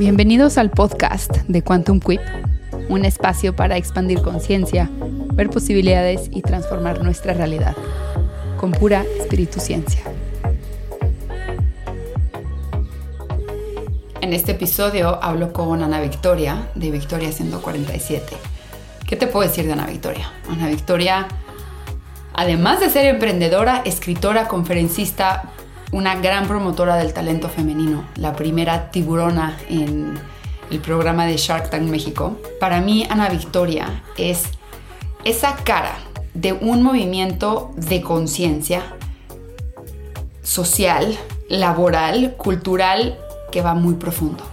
Bienvenidos al podcast de Quantum Quip, un espacio para expandir conciencia, ver posibilidades y transformar nuestra realidad con pura espíritu ciencia. En este episodio hablo con Ana Victoria de Victoria 147. ¿Qué te puedo decir de Ana Victoria? Ana Victoria, además de ser emprendedora, escritora, conferencista, una gran promotora del talento femenino, la primera tiburona en el programa de Shark Tank México. Para mí, Ana Victoria es esa cara de un movimiento de conciencia social, laboral, cultural, que va muy profundo.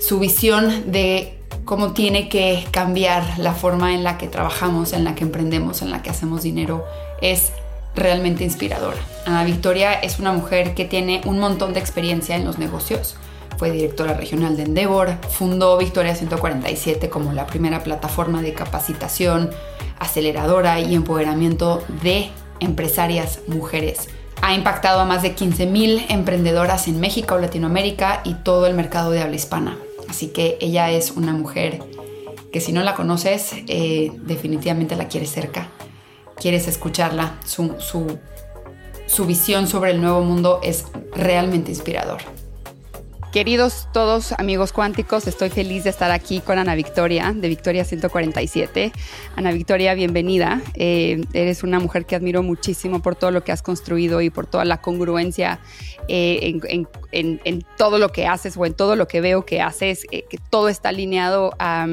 Su visión de cómo tiene que cambiar la forma en la que trabajamos, en la que emprendemos, en la que hacemos dinero, es realmente inspiradora. Ana Victoria es una mujer que tiene un montón de experiencia en los negocios. Fue directora regional de Endeavor, fundó Victoria 147 como la primera plataforma de capacitación, aceleradora y empoderamiento de empresarias mujeres. Ha impactado a más de 15.000 emprendedoras en México, Latinoamérica y todo el mercado de habla hispana. Así que ella es una mujer que si no la conoces, eh, definitivamente la quieres cerca quieres escucharla. Su, su, visión sobre el nuevo mundo es realmente inspirador. Queridos todos amigos cuánticos, estoy feliz de estar aquí con Ana Victoria, de Victoria 147. Ana Victoria, bienvenida. Eh, eres una mujer que admiro muchísimo por todo lo que has construido y por toda la congruencia eh, en, todo lo que haces o en todo lo que veo que haces, eh, que todo está alineado a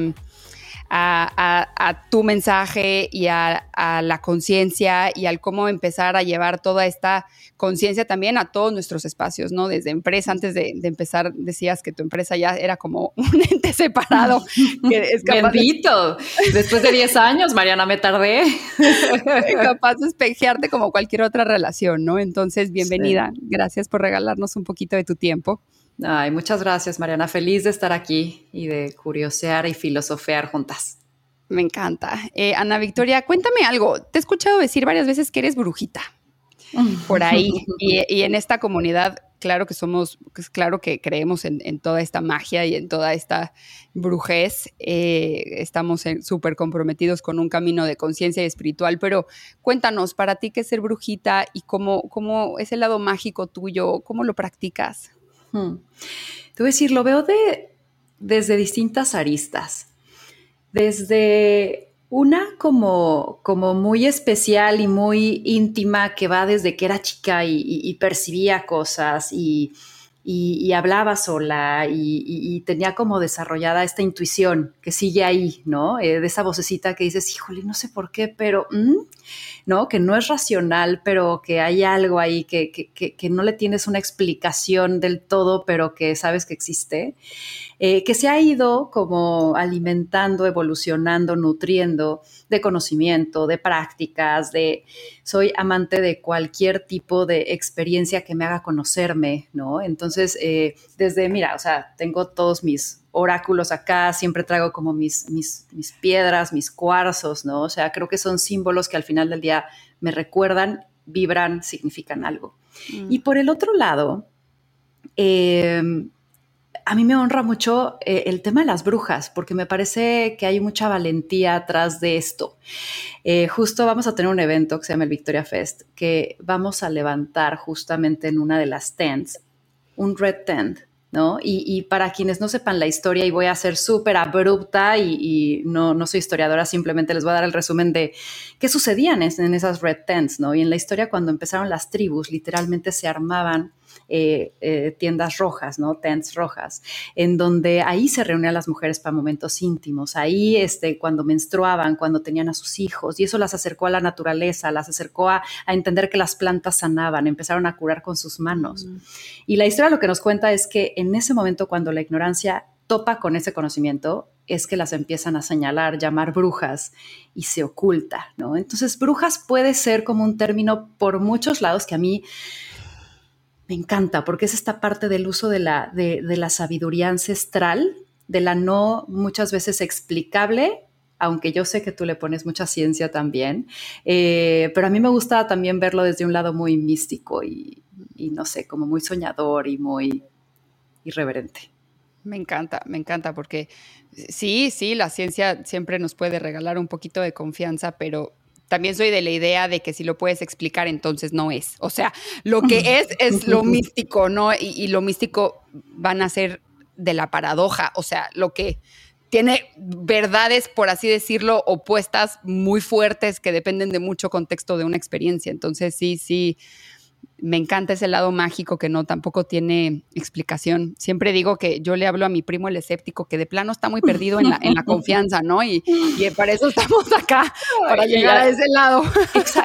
a, tu mensaje y a, la conciencia y al cómo empezar a llevar toda esta conciencia también a todos nuestros espacios, ¿no? Desde empresa, antes de, empezar decías que tu empresa ya era como un ente separado. Que es Bendito. Después de 10 años, Mariana, me tardé. capaz de espejearte como cualquier otra relación, ¿no? Entonces, bienvenida. Gracias por regalarnos un poquito de tu tiempo. Ay, muchas gracias, Mariana. Feliz de estar aquí y de curiosear y filosofear juntas. Me encanta. Eh, Ana Victoria, cuéntame algo. Te he escuchado decir varias veces que eres brujita por ahí. y, en esta comunidad, claro que somos, pues, claro que creemos en, toda esta magia y en toda esta brujez. Eh, estamos súper comprometidos con un camino de conciencia espiritual, pero cuéntanos, para ti, ¿qué es ser brujita y cómo, cómo es el lado mágico tuyo? ¿Cómo lo practicas? Hmm. Te voy a decir, lo veo de, desde distintas aristas. Desde una como, como muy especial y muy íntima que va desde que era chica y percibía cosas y, y, hablaba sola y, tenía como desarrollada esta intuición que sigue ahí, ¿no? Eh, de esa vocecita que dices, híjole, no sé por qué, pero, mm", ¿no? Que no es racional, pero que hay algo ahí que, que, no le tienes una explicación del todo, pero que sabes que existe. Eh, que se ha ido como alimentando, evolucionando, nutriendo de conocimiento, de prácticas, de soy amante de cualquier tipo de experiencia que me haga conocerme, ¿no? Entonces, eh, desde, mira, o sea, tengo todos mis oráculos acá, siempre traigo como mis, mis, mis piedras, mis cuarzos, ¿no? O sea, creo que son símbolos que al final del día me recuerdan, vibran, significan algo. Mm. Y por el otro lado, eh, a mí me honra mucho eh, el tema de las brujas, porque me parece que hay mucha valentía atrás de esto. Eh, justo vamos a tener un evento que se llama el Victoria Fest, que vamos a levantar justamente en una de las tents, un red tent, ¿no? Y, para quienes no sepan la historia, y voy a ser súper abrupta y, no, no, soy historiadora, simplemente les voy a dar el resumen de qué sucedían en esas red tents, ¿no? Y en la historia, cuando empezaron las tribus, literalmente se armaban eh, eh, tiendas rojas, ¿no? Tents rojas, en donde ahí se reunían las mujeres para momentos íntimos, ahí este, cuando menstruaban, cuando tenían a sus hijos, y eso las acercó a la naturaleza, las acercó a, entender que las plantas sanaban, empezaron a curar con sus manos. Mm. Y la historia lo que nos cuenta es que en ese momento cuando la ignorancia topa con ese conocimiento, es que las empiezan a señalar, llamar brujas y se oculta, ¿no? Entonces, brujas puede ser como un término por muchos lados que a mí me encanta porque es esta parte del uso de la, de, la sabiduría ancestral, de la no muchas veces explicable, aunque yo sé que tú le pones mucha ciencia también, eh, pero a mí me gusta también verlo desde un lado muy místico y, no sé, como muy soñador y muy irreverente. Me encanta, me encanta porque sí, sí, la ciencia siempre nos puede regalar un poquito de confianza, pero también soy de la idea de que si lo puedes explicar, entonces no es. O sea, lo que es es lo místico, ¿no? Y, y, lo místico van a ser de la paradoja, o sea, lo que tiene verdades, por así decirlo, opuestas muy fuertes que dependen de mucho contexto de una experiencia. Entonces, sí, sí, me encanta ese lado mágico que no tampoco tiene explicación. Siempre digo que yo le hablo a mi primo el escéptico que de plano está muy perdido en la, en la confianza, ¿no? Y, y, para eso estamos acá, para llegar a ese lado.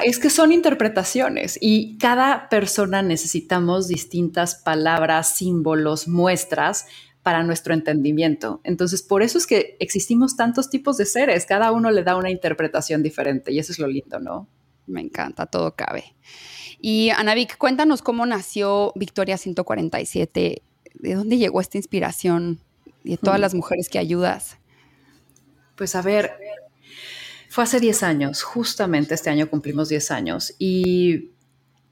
Es que son interpretaciones y cada persona necesitamos distintas palabras, símbolos, muestras para nuestro entendimiento. Entonces, por eso es que existimos tantos tipos de seres, cada uno le da una interpretación diferente y eso es lo lindo, ¿no? Me encanta, todo cabe. Y Anavik, cuéntanos cómo nació Victoria 147, de dónde llegó esta inspiración y de todas las mujeres que ayudas. Pues a ver, fue hace 10 años, justamente este año cumplimos 10 años y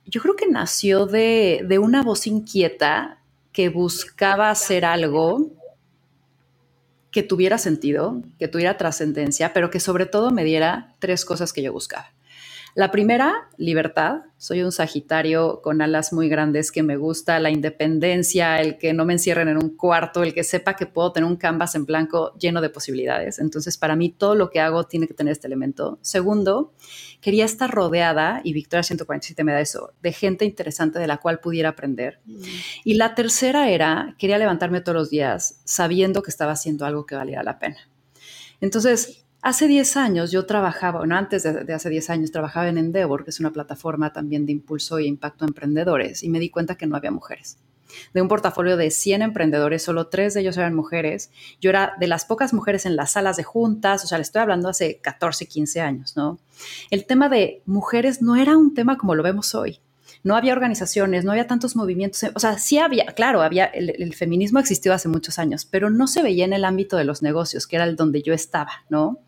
yo creo que nació de, de una voz inquieta que buscaba hacer algo que tuviera sentido, que tuviera trascendencia, pero que sobre todo me diera tres cosas que yo buscaba. La primera, libertad. Soy un Sagitario con alas muy grandes que me gusta la independencia, el que no me encierren en un cuarto, el que sepa que puedo tener un canvas en blanco lleno de posibilidades. Entonces, para mí, todo lo que hago tiene que tener este elemento. Segundo, quería estar rodeada, y Victoria 147 me da eso, de gente interesante de la cual pudiera aprender. Mm. Y la tercera era, quería levantarme todos los días sabiendo que estaba haciendo algo que valiera la pena. Entonces, Hace 10 años yo trabajaba, bueno, antes de, hace 10 años trabajaba en Endeavor, que es una plataforma también de impulso e impacto a emprendedores, y me di cuenta que no había mujeres. De un portafolio de 100 emprendedores, solo tres de ellos eran mujeres. Yo era de las pocas mujeres en las salas de juntas, o sea, le estoy hablando hace 14, 15 años, ¿no? El tema de mujeres no era un tema como lo vemos hoy no había organizaciones, no había tantos movimientos, o sea, sí había, claro, había, el, feminismo existió hace muchos años, pero no se veía en el ámbito de los negocios, que era el donde yo estaba, ¿no?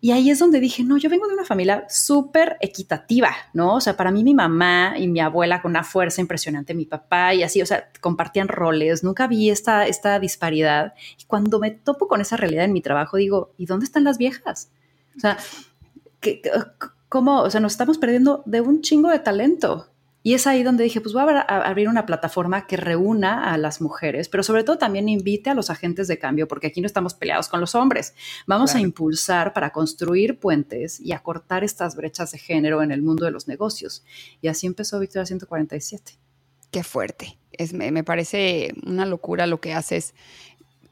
Y ahí es donde dije, no, yo vengo de una familia súper equitativa, ¿no? O sea, para mí mi mamá y mi abuela con una fuerza impresionante, mi papá y así, o sea, compartían roles, nunca vi esta, esta disparidad. Y cuando me topo con esa realidad en mi trabajo, digo, ¿y dónde están las viejas? O sea, ¿qué, cómo, o sea, nos estamos perdiendo de un chingo de talento. Y es ahí donde dije, pues voy a, abrir una plataforma que reúna a las mujeres, pero sobre todo también invite a los agentes de cambio, porque aquí no estamos peleados con los hombres. Vamos a impulsar para construir puentes y acortar estas brechas de género en el mundo de los negocios. Y así empezó Victoria 147. Qué fuerte. Es, me, parece una locura lo que haces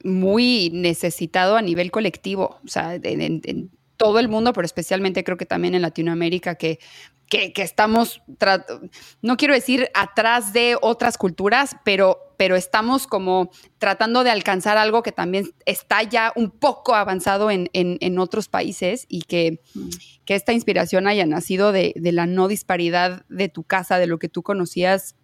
muy necesitado a nivel colectivo, o sea, en, todo el mundo, pero especialmente creo que también en Latinoamérica, que, que, estamos, no quiero decir atrás de otras culturas, pero, pero estamos como tratando de alcanzar algo que también está ya un poco avanzado en, en, otros países y que, mm. que, esta inspiración haya nacido de, de la no disparidad de tu casa, de lo que tú conocías,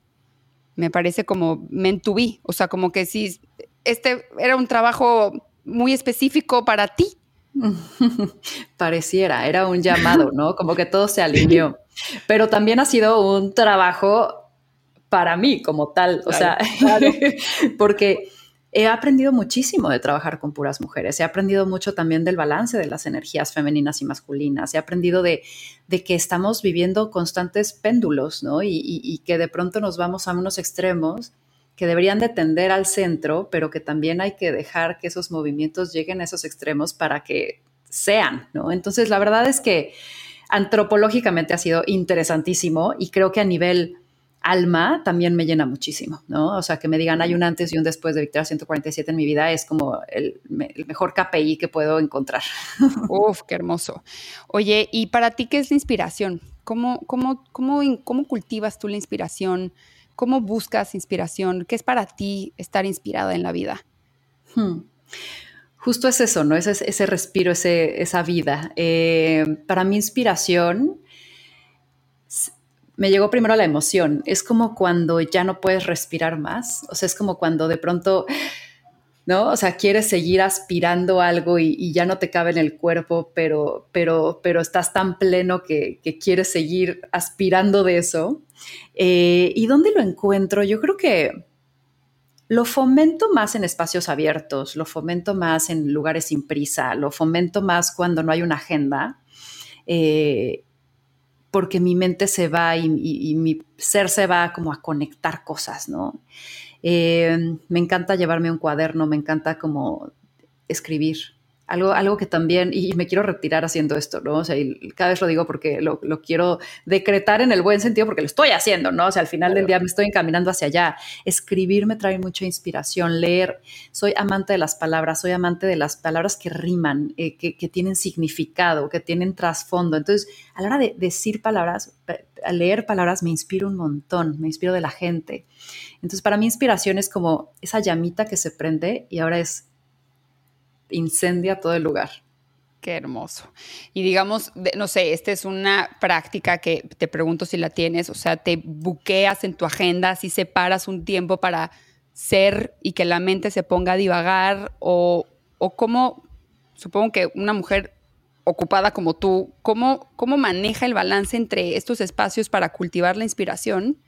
me parece como meant to be, o sea, como que sí, este era un trabajo muy específico para ti, Pareciera, era un llamado, ¿no? Como que todo se alineó. Pero también ha sido un trabajo para mí como tal, o sea, porque he aprendido muchísimo de trabajar con puras mujeres, he aprendido mucho también del balance de las energías femeninas y masculinas, he aprendido de, que estamos viviendo constantes péndulos, ¿no? y que de pronto nos vamos a unos extremos que deberían de tender al centro, pero que también hay que dejar que esos movimientos lleguen a esos extremos para que sean, ¿no? Entonces, la verdad es que antropológicamente ha sido interesantísimo y creo que a nivel alma también me llena muchísimo, ¿no? O sea, que me digan hay un antes y un después de Victoria 147 en mi vida es como el, mejor KPI que puedo encontrar. Uf, qué hermoso. Oye, ¿y para ti qué es la inspiración? ¿Cómo, cómo, cómo, cómo cultivas tú la inspiración? ¿Cómo buscas inspiración? ¿Qué es para ti estar inspirada en la vida? Hmm. Justo es eso, ¿no? Ese, ese respiro, esa vida. Eh, para mi inspiración me llegó primero la emoción. Es como cuando ya no puedes respirar más. O sea, es como cuando de pronto ¿no? O sea, quieres seguir aspirando algo y, ya no te cabe en el cuerpo, pero, pero, pero estás tan pleno que, quieres seguir aspirando de eso. Eh, ¿Y dónde lo encuentro? Yo creo que lo fomento más en espacios abiertos, lo fomento más en lugares sin prisa, lo fomento más cuando no hay una agenda, eh, porque mi mente se va y, mi ser se va como a conectar cosas, ¿no? Eh, me encanta llevarme un cuaderno, me encanta como escribir, algo, algo que también, y me quiero retirar haciendo esto, ¿no? O sea, y cada vez lo digo porque lo, quiero decretar en el buen sentido porque lo estoy haciendo, ¿no? O sea, al final del día me estoy encaminando hacia allá. Escribir me trae mucha inspiración, leer, soy amante de las palabras, soy amante de las palabras que riman, eh, que, que, tienen significado, que tienen trasfondo. Entonces, a la hora de decir palabras, a leer palabras me inspiro un montón, me inspiro de la gente. Entonces, para mí inspiración es como esa llamita que se prende y ahora es incendia todo el lugar. Qué hermoso. Y digamos, no sé, esta es una práctica que te pregunto si la tienes, o sea, te buqueas en tu agenda, si separas un tiempo para ser y que la mente se ponga a divagar, o, o cómo, supongo que una mujer ocupada como tú, ¿cómo, ¿cómo maneja el balance entre estos espacios para cultivar la inspiración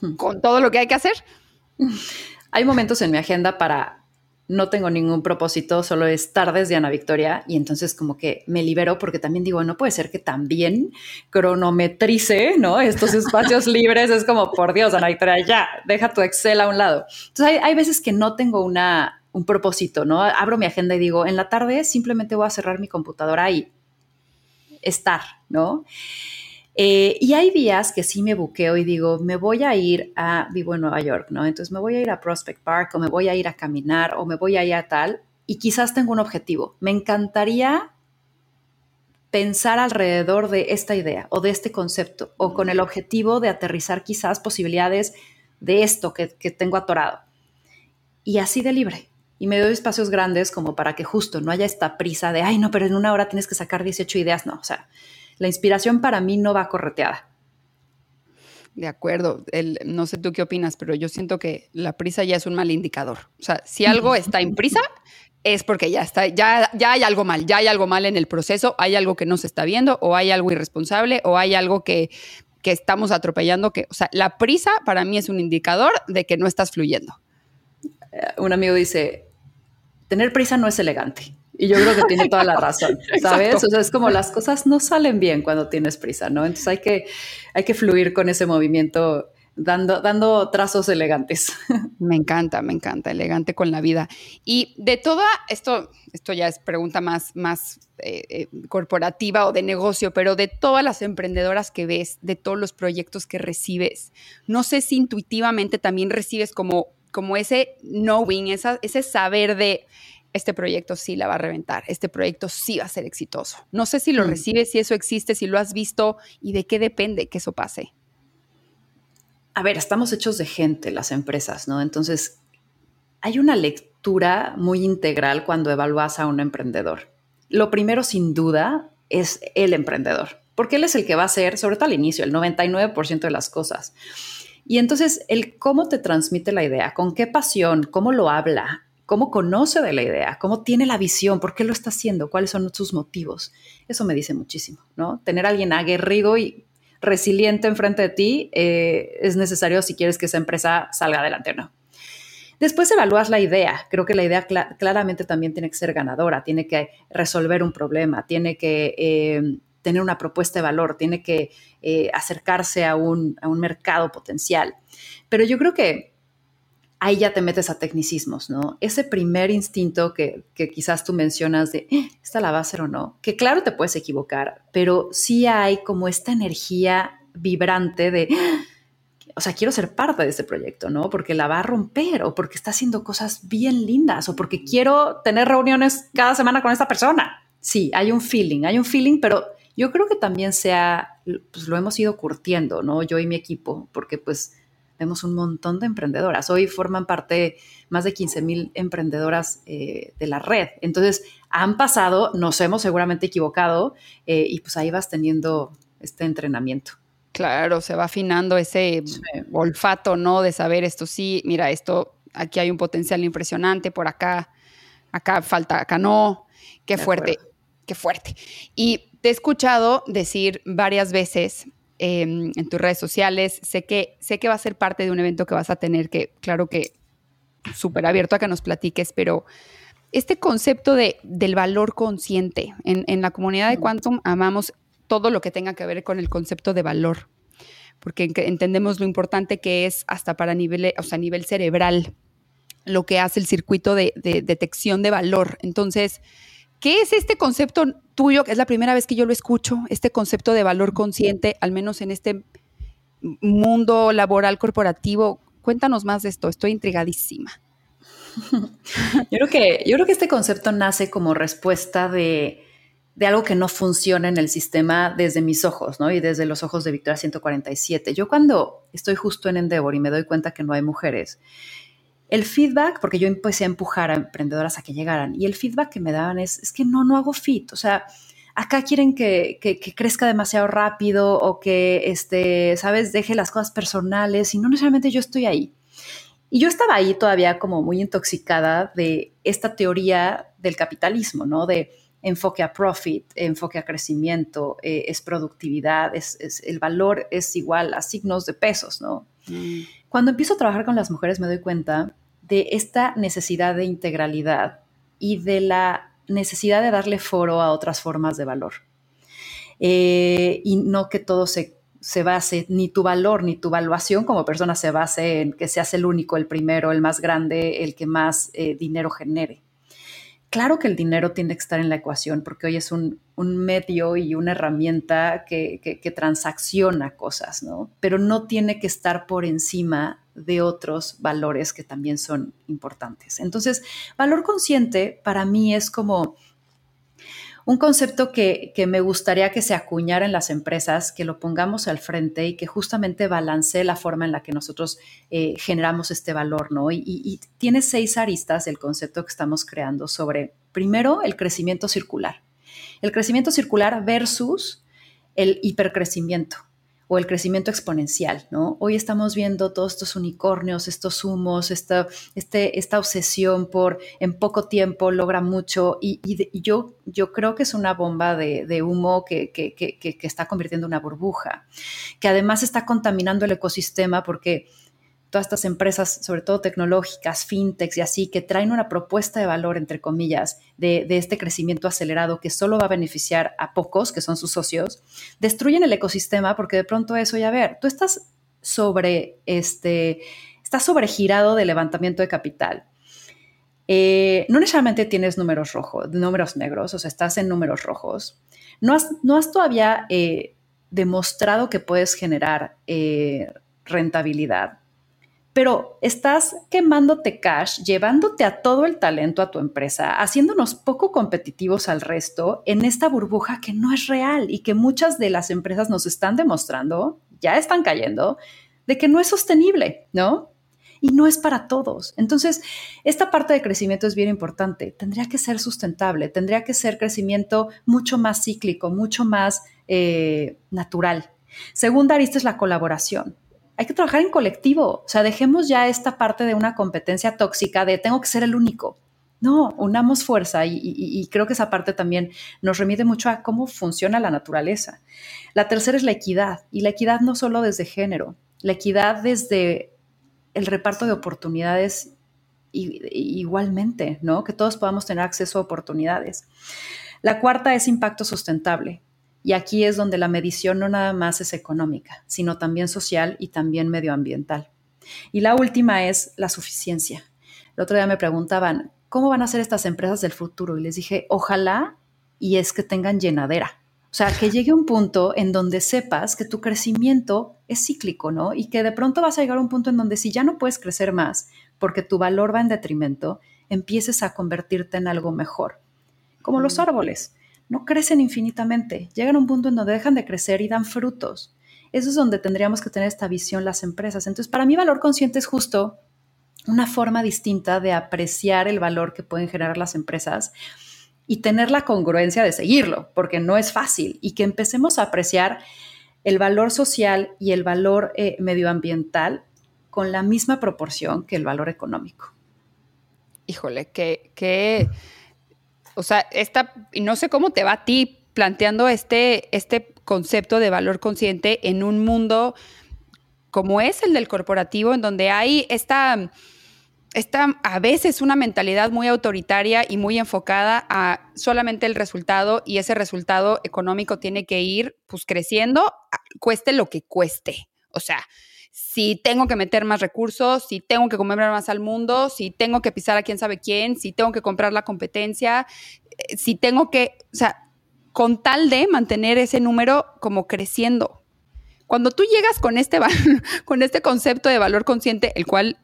hmm. con todo lo que hay que hacer? Hay momentos en mi agenda para no tengo ningún propósito, solo es tardes de Ana Victoria y entonces como que me libero porque también digo, no puede ser que también cronometrice, ¿no? Estos espacios libres, es como, por Dios, Ana Victoria, ya, deja tu Excel a un lado. Entonces hay, veces que no tengo una, un propósito, ¿no? Abro mi agenda y digo, en la tarde simplemente voy a cerrar mi computadora y estar, ¿no? Eh, y hay días que sí me buqueo y digo, me voy a ir a, vivo en Nueva York, ¿no? Entonces me voy a ir a Prospect Park o me voy a ir a caminar o me voy a ir a tal y quizás tengo un objetivo. Me encantaría pensar alrededor de esta idea o de este concepto o con el objetivo de aterrizar quizás posibilidades de esto que, que tengo atorado. Y así de libre. Y me doy espacios grandes como para que justo no haya esta prisa de, ay, no, pero en una hora tienes que sacar 18 ideas. No, o sea, la inspiración para mí no va correteada. De acuerdo. no sé tú qué opinas, pero yo siento que la prisa ya es un mal indicador. O sea, si algo está en prisa, es porque ya está, ya, ya hay algo mal, ya hay algo mal en el proceso, hay algo que no se está viendo, o hay algo irresponsable, o hay algo que, que estamos atropellando. Que, o sea, la prisa para mí es un indicador de que no estás fluyendo. Eh, un amigo dice: tener prisa no es elegante. Y yo creo que tiene toda la razón, ¿sabes? O sea, es como las cosas no salen bien cuando tienes prisa, ¿no? Entonces hay que, hay que fluir con ese movimiento dando, dando trazos elegantes. Me encanta, me encanta, elegante con la vida. Y de toda, esto, esto ya es pregunta más, más eh, eh, corporativa o de negocio, pero de todas las emprendedoras que ves, de todos los proyectos que recibes, no sé si intuitivamente también recibes como, como ese knowing, esa, ese saber de este proyecto sí la va a reventar, este proyecto sí va a ser exitoso. No sé si lo mm. recibes, si eso existe, si lo has visto y de qué depende que eso pase. A ver, estamos hechos de gente las empresas, ¿no? Entonces, hay una lectura muy integral cuando evalúas a un emprendedor. Lo primero, sin duda, es el emprendedor, porque él es el que va a hacer, sobre todo al inicio, el 99% de las cosas. Y entonces, el cómo te transmite la idea, con qué pasión, cómo lo habla, cómo conoce de la idea, cómo tiene la visión, por qué lo está haciendo, cuáles son sus motivos. Eso me dice muchísimo, ¿no? Tener a alguien aguerrido y resiliente enfrente de ti eh, es necesario si quieres que esa empresa salga adelante o no. Después evalúas la idea. Creo que la idea claramente también tiene que ser ganadora, tiene que resolver un problema, tiene que eh, tener una propuesta de valor, tiene que eh, acercarse a un, a un mercado potencial. Pero yo creo que ahí ya te metes a tecnicismos, ¿no? Ese primer instinto que, quizás tú mencionas de, eh, ¿esta la va a hacer o no? Que claro te puedes equivocar, pero sí hay como esta energía vibrante de, o sea, quiero ser parte de este proyecto, ¿no? Porque la va a romper o porque está haciendo cosas bien lindas o porque quiero tener reuniones cada semana con esta persona. Sí, hay un feeling, hay un feeling, pero yo creo que también sea, pues lo hemos ido curtiendo, ¿no? Yo y mi equipo, porque pues vemos un montón de emprendedoras. Hoy forman parte más de 15 mil emprendedoras eh, de la red. Entonces, han pasado, nos hemos seguramente equivocado eh, y pues ahí vas teniendo este entrenamiento. Claro, se va afinando ese olfato, ¿no? De saber esto sí, mira, esto, aquí hay un potencial impresionante, por acá, acá falta, acá no. Qué fuerte, qué fuerte. Y te he escuchado decir varias veces en tus redes sociales. Sé que, sé que va a ser parte de un evento que vas a tener que, claro que súper abierto a que nos platiques, pero este concepto de, del valor consciente, en, la comunidad de Quantum amamos todo lo que tenga que ver con el concepto de valor, porque entendemos lo importante que es hasta para nivel, o sea, nivel cerebral, lo que hace el circuito de, de detección de valor. Entonces, ¿qué es este concepto tuyo? Que es la primera vez que yo lo escucho, este concepto de valor consciente, al menos en este mundo laboral corporativo. Cuéntanos más de esto, estoy intrigadísima. Yo creo que, yo creo que este concepto nace como respuesta de, de algo que no funciona en el sistema desde mis ojos, ¿no? Y desde los ojos de Victoria 147. Yo cuando estoy justo en Endeavor y me doy cuenta que no hay mujeres, el feedback, porque yo empecé a empujar a emprendedoras a que llegaran, y el feedback que me daban es, es que no, no hago fit, o sea, acá quieren que, crezca demasiado rápido o que, este, sabes, deje las cosas personales y no necesariamente yo estoy ahí. Y yo estaba ahí todavía como muy intoxicada de esta teoría del capitalismo, ¿no? De enfoque a profit, enfoque a crecimiento, eh, es productividad, es, el valor es igual a signos de pesos, ¿no? Mm. Cuando empiezo a trabajar con las mujeres me doy cuenta de esta necesidad de integralidad y de la necesidad de darle foro a otras formas de valor. Eh, y no que todo se, base, ni tu valor, ni tu evaluación como persona se base en que seas el único, el primero, el más grande, el que más eh, dinero genere. Claro que el dinero tiene que estar en la ecuación porque hoy es un, medio y una herramienta que, que, transacciona cosas, ¿no? Pero no tiene que estar por encima de otros valores que también son importantes. Entonces, valor consciente para mí es como un concepto que, me gustaría que se acuñara en las empresas, que lo pongamos al frente y que justamente balancee la forma en la que nosotros eh, generamos este valor, ¿no? Y, y, tiene seis aristas el concepto que estamos creando sobre, primero, el crecimiento circular. El crecimiento circular versus el hipercrecimiento el crecimiento exponencial, ¿no? Hoy estamos viendo todos estos unicornios, estos humos, esta, este, esta obsesión por en poco tiempo logra mucho y, yo, yo creo que es una bomba de, humo que, que, que, que está convirtiendo en una burbuja, que además está contaminando el ecosistema porque todas estas empresas, sobre todo tecnológicas, fintechs y así, que traen una propuesta de valor, entre comillas, de, este crecimiento acelerado que solo va a beneficiar a pocos, que son sus socios, destruyen el ecosistema porque de pronto eso, ya ver, tú estás sobre, este, estás sobregirado de levantamiento de capital. Eh, no necesariamente tienes números rojos, números negros, o sea, estás en números rojos. No has, no has todavía eh, demostrado que puedes generar eh, rentabilidad pero estás quemándote cash, llevándote a todo el talento a tu empresa, haciéndonos poco competitivos al resto en esta burbuja que no es real y que muchas de las empresas nos están demostrando, ya están cayendo, de que no es sostenible, ¿no? Y no es para todos. Entonces, esta parte de crecimiento es bien importante. Tendría que ser sustentable, tendría que ser crecimiento mucho más cíclico, mucho más eh, natural. Segunda arista es la colaboración hay que trabajar en colectivo. O sea, dejemos ya esta parte de una competencia tóxica de tengo que ser el único. No, unamos fuerza y, creo que esa parte también nos remite mucho a cómo funciona la naturaleza. La tercera es la equidad y la equidad no solo desde género, la equidad desde el reparto de oportunidades igualmente, ¿no? Que todos podamos tener acceso a oportunidades. La cuarta es impacto sustentable. Y aquí es donde la medición no nada más es económica, sino también social y también medioambiental. Y la última es la suficiencia. El otro día me preguntaban, ¿cómo van a ser estas empresas del futuro? Y les dije, ojalá y es que tengan llenadera. O sea, que llegue un punto en donde sepas que tu crecimiento es cíclico, ¿no? Y que de pronto vas a llegar a un punto en donde si ya no puedes crecer más porque tu valor va en detrimento, empieces a convertirte en algo mejor. Como los árboles no crecen infinitamente, llegan a un punto en donde dejan de crecer y dan frutos. Eso es donde tendríamos que tener esta visión las empresas. Entonces, para mí valor consciente es justo una forma distinta de apreciar el valor que pueden generar las empresas y tener la congruencia de seguirlo, porque no es fácil, y que empecemos a apreciar el valor social y el valor eh, medioambiental con la misma proporción que el valor económico. Híjole, que, o sea, esta, no sé cómo te va a ti planteando este, este concepto de valor consciente en un mundo como es el del corporativo, en donde hay esta, esta a veces una mentalidad muy autoritaria y muy enfocada a solamente el resultado y ese resultado económico tiene que ir pues creciendo, cueste lo que cueste. O sea, si tengo que meter más recursos, si tengo que comer más al mundo, si tengo que pisar a quién sabe quién, si tengo que comprar la competencia, eh, si tengo que, o sea, con tal de mantener ese número como creciendo. Cuando tú llegas con este, con este concepto de valor consciente, el cual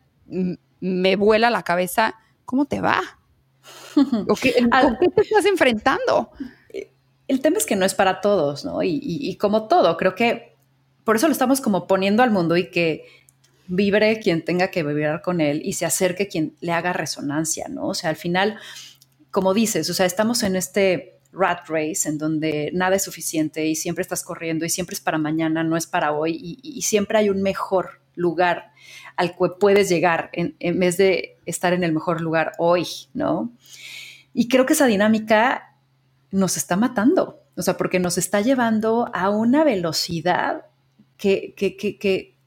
me vuela la cabeza, ¿cómo te va? ¿O qué, ¿Con qué te estás enfrentando? El tema es que no es para todos, ¿no? Y, como todo, creo que por eso lo estamos como poniendo al mundo y que vibre quien tenga que vibrar con él y se acerque quien le haga resonancia, ¿no? O sea, al final, como dices, o sea, estamos en este rat race en donde nada es suficiente y siempre estás corriendo y siempre es para mañana, no es para hoy y siempre hay un mejor lugar al que puedes llegar en, vez de estar en el mejor lugar hoy, ¿no? Y creo que esa dinámica nos está matando, o sea, porque nos está llevando a una velocidad que, que, que,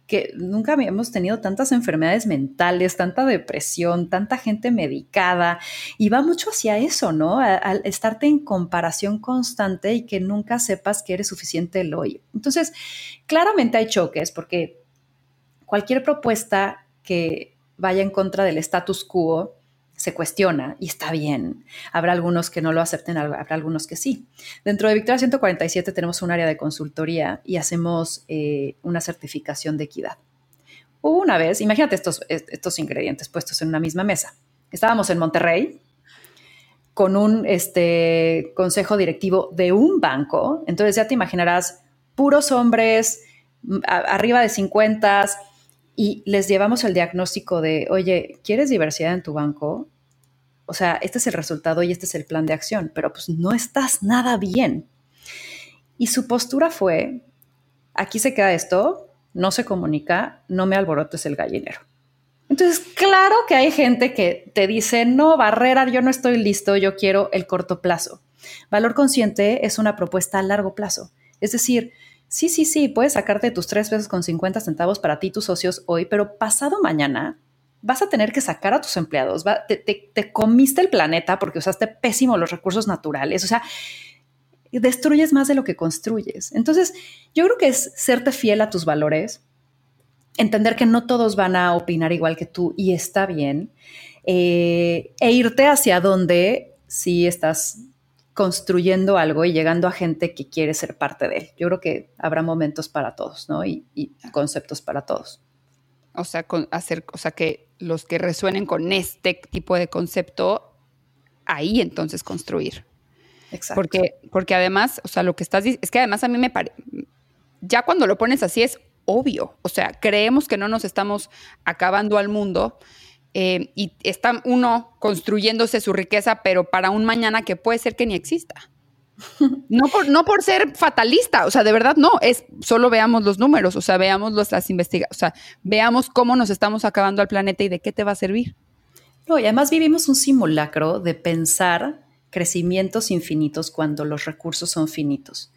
que, nunca habíamos tenido tantas enfermedades mentales, tanta depresión, tanta gente medicada, y va mucho hacia eso, ¿no? Al estarte en comparación constante y que nunca sepas que eres suficiente el hoy. Entonces, claramente hay choques porque cualquier propuesta que vaya en contra del status quo se cuestiona y está bien. Habrá algunos que no lo acepten, habrá algunos que sí. Dentro de Victoria 147 tenemos un área de consultoría y hacemos eh, una certificación de equidad. Hubo una vez, imagínate estos, estos ingredientes puestos en una misma mesa. Estábamos en Monterrey con un este, consejo directivo de un banco, entonces ya te imaginarás puros hombres, arriba de 50, y les llevamos el diagnóstico de, oye, ¿quieres diversidad en tu banco? O sea, este es el resultado y este es el plan de acción, pero pues no estás nada bien. Y su postura fue, aquí se queda esto, no se comunica, no me alborotes el gallinero. Entonces, claro que hay gente que te dice, no, Barrera, yo no estoy listo, yo quiero el corto plazo. Valor consciente es una propuesta a largo plazo. Es decir, sí, sí, sí, puedes sacarte tus tres pesos con 50 centavos para ti, tus socios hoy, pero pasado mañana vas a tener que sacar a tus empleados, te, comiste el planeta porque usaste pésimo los recursos naturales, o sea, destruyes más de lo que construyes. Entonces, yo creo que es serte fiel a tus valores, entender que no todos van a opinar igual que tú y está bien, eh, e irte hacia donde si estás construyendo algo y llegando a gente que quiere ser parte de él. Yo creo que habrá momentos para todos, ¿no? Y, conceptos para todos. O sea, hacer, o sea, que los que resuenen con este tipo de concepto, ahí entonces construir. Exacto. Porque, porque además, o sea, lo que estás diciendo, es que además a mí me parece, ya cuando lo pones así es obvio. O sea, creemos que no nos estamos acabando al mundo eh, y está uno construyéndose su riqueza, pero para un mañana que puede ser que ni exista. No por, no por ser fatalista, o sea, de verdad no, es solo veamos los números, o sea, veamos las investigaciones, o sea, veamos cómo nos estamos acabando al planeta y de qué te va a servir. No, y además vivimos un simulacro de pensar crecimientos infinitos cuando los recursos son finitos.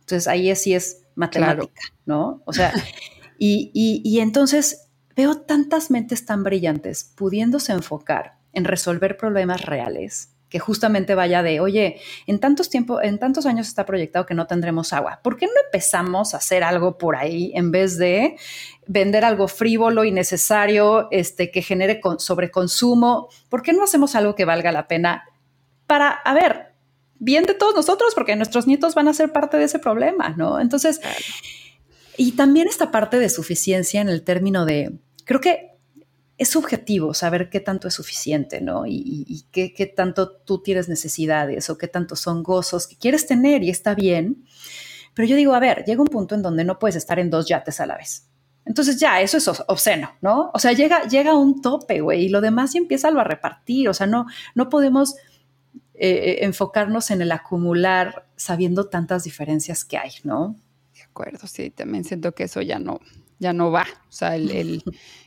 Entonces ahí sí es matemática, ¿no? O sea, y, y, y entonces Veo tantas mentes tan brillantes pudiéndose enfocar en resolver problemas reales que justamente vaya de, oye, en tantos tiempo, en tantos años está proyectado que no tendremos agua. ¿Por qué no empezamos a hacer algo por ahí en vez de vender algo frívolo, innecesario, este, que genere sobreconsumo? ¿Por qué no hacemos algo que valga la pena para, a ver, bien de todos nosotros, porque nuestros nietos van a ser parte de ese problema, ¿no? Entonces, y también esta parte de suficiencia en el término de, creo que es subjetivo saber qué tanto es suficiente, ¿no? Y, qué, tanto tú tienes necesidades o qué tanto son gozos que quieres tener y está bien. Pero yo digo, a ver, llega un punto en donde no puedes estar en dos yates a la vez. Entonces ya, eso es obsceno, ¿no? O sea, llega, llega un tope, güey, y lo demás ya empieza a repartir. O sea, no, no podemos eh, eh, enfocarnos en el acumular sabiendo tantas diferencias que hay, ¿no? De acuerdo, sí, también siento que eso ya no, ya no va. O sea, el,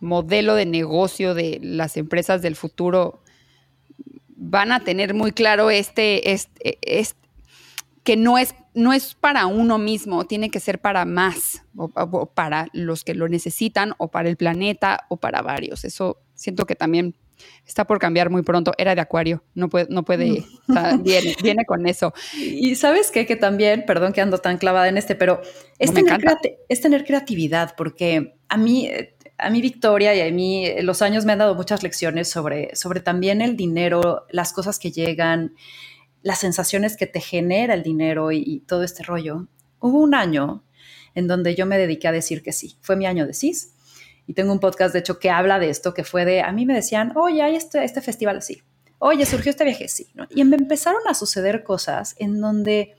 modelo de negocio de las empresas del futuro van a tener muy claro este, este, que no es, no es para uno mismo, tiene que ser para más, o, para los que lo necesitan, o para el planeta, o para varios. Eso siento que también está por cambiar muy pronto. Era de Acuario, no puede, no puede, viene, viene, con eso. Y sabes qué? que también, perdón que ando tan clavada en este, pero es, tener, es tener creatividad, porque a mí, a mí Victoria y a mí los años me han dado muchas lecciones sobre, sobre también el dinero, las cosas que llegan, las sensaciones que te genera el dinero y, todo este rollo. Hubo un año en donde yo me dediqué a decir que sí. Fue mi año de CIS. Y tengo un podcast, de hecho, que habla de esto, que fue de, a mí me decían, oye, hay este, este festival así. Oye, surgió este viaje, sí. Y me empezaron a suceder cosas en donde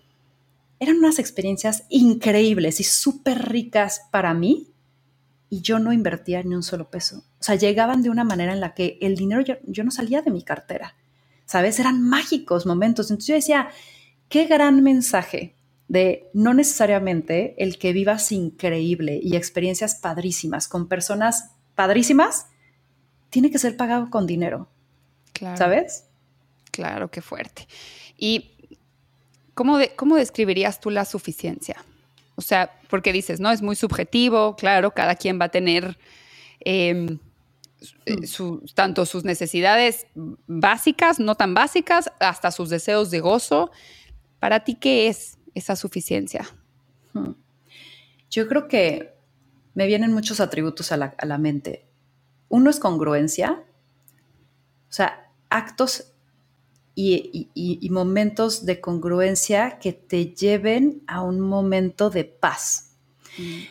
eran unas experiencias increíbles y súper ricas para mí y yo no invertía ni un solo peso. O sea, llegaban de una manera en la que el dinero yo no salía de mi cartera. ¿sabes? Eran mágicos momentos. Entonces yo decía, qué gran mensaje de no necesariamente el que vivas increíble y experiencias padrísimas con personas padrísimas, tiene que ser pagado con dinero. Claro. ¿Sabes? Claro, qué fuerte. ¿Y cómo, cómo describirías tú la suficiencia? O sea, porque dices, no, es muy subjetivo, claro, cada quien va a tener em, eh, mm. tanto sus necesidades básicas, no tan básicas, hasta sus deseos de gozo. ¿Para ti qué es esa suficiencia? Hmm. Yo creo que me vienen muchos atributos a la, mente. Uno es congruencia, o sea, actos y, momentos de congruencia que te lleven a un momento de paz. Mm.